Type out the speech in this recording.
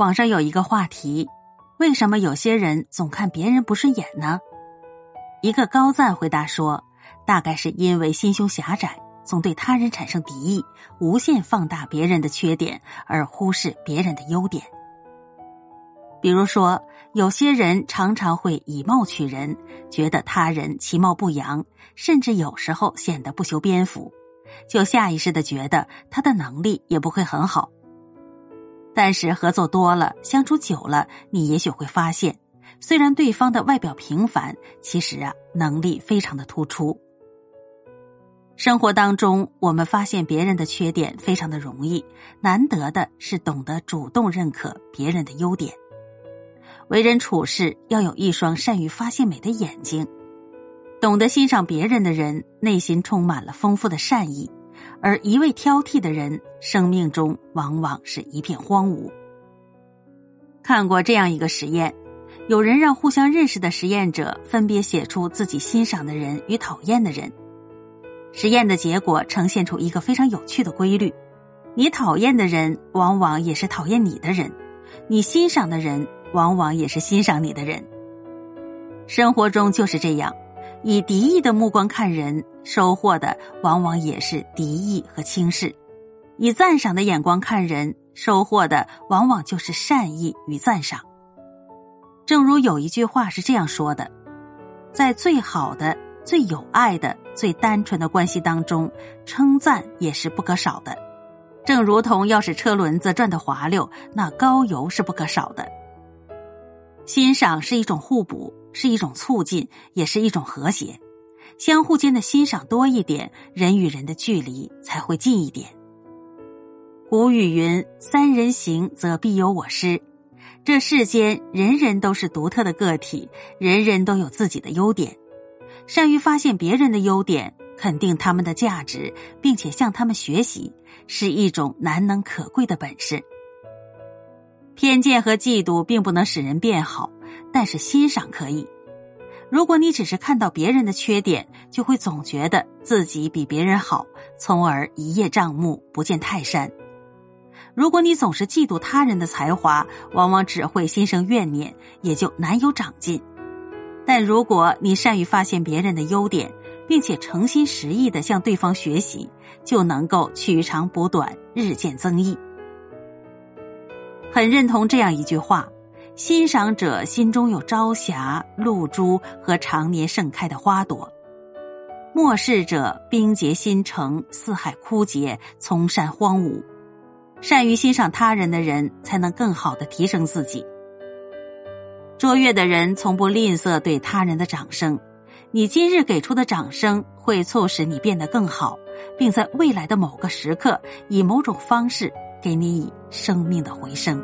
网上有一个话题：为什么有些人总看别人不顺眼呢？一个高赞回答说：“大概是因为心胸狭窄，总对他人产生敌意，无限放大别人的缺点，而忽视别人的优点。比如说，有些人常常会以貌取人，觉得他人其貌不扬，甚至有时候显得不修边幅，就下意识的觉得他的能力也不会很好。但是合作多了，相处久了，你也许会发现。”虽然对方的外表平凡，其实啊能力非常的突出。生活当中，我们发现别人的缺点非常的容易，难得的是懂得主动认可别人的优点。为人处事要有一双善于发现美的眼睛，懂得欣赏别人的人，内心充满了丰富的善意；而一味挑剔的人，生命中往往是一片荒芜。看过这样一个实验。有人让互相认识的实验者分别写出自己欣赏的人与讨厌的人，实验的结果呈现出一个非常有趣的规律：你讨厌的人往往也是讨厌你的人，你欣赏的人往往也是欣赏你的人。生活中就是这样，以敌意的目光看人，收获的往往也是敌意和轻视；以赞赏的眼光看人，收获的往往就是善意与赞赏。正如有一句话是这样说的，在最好的、最有爱的、最单纯的关系当中，称赞也是不可少的。正如同要使车轮子转得滑溜，那高油是不可少的。欣赏是一种互补，是一种促进，也是一种和谐。相互间的欣赏多一点，人与人的距离才会近一点。古语云：“三人行，则必有我师。”这世间人人都是独特的个体，人人都有自己的优点。善于发现别人的优点，肯定他们的价值，并且向他们学习，是一种难能可贵的本事。偏见和嫉妒并不能使人变好，但是欣赏可以。如果你只是看到别人的缺点，就会总觉得自己比别人好，从而一叶障目，不见泰山。如果你总是嫉妒他人的才华，往往只会心生怨念，也就难有长进。但如果你善于发现别人的优点，并且诚心实意的向对方学习，就能够取长补短，日渐增益。很认同这样一句话：欣赏者心中有朝霞、露珠和常年盛开的花朵；漠视者冰结心城，四海枯竭，丛山荒芜。善于欣赏他人的人，才能更好的提升自己。卓越的人从不吝啬对他人的掌声，你今日给出的掌声会促使你变得更好，并在未来的某个时刻以某种方式给你以生命的回声。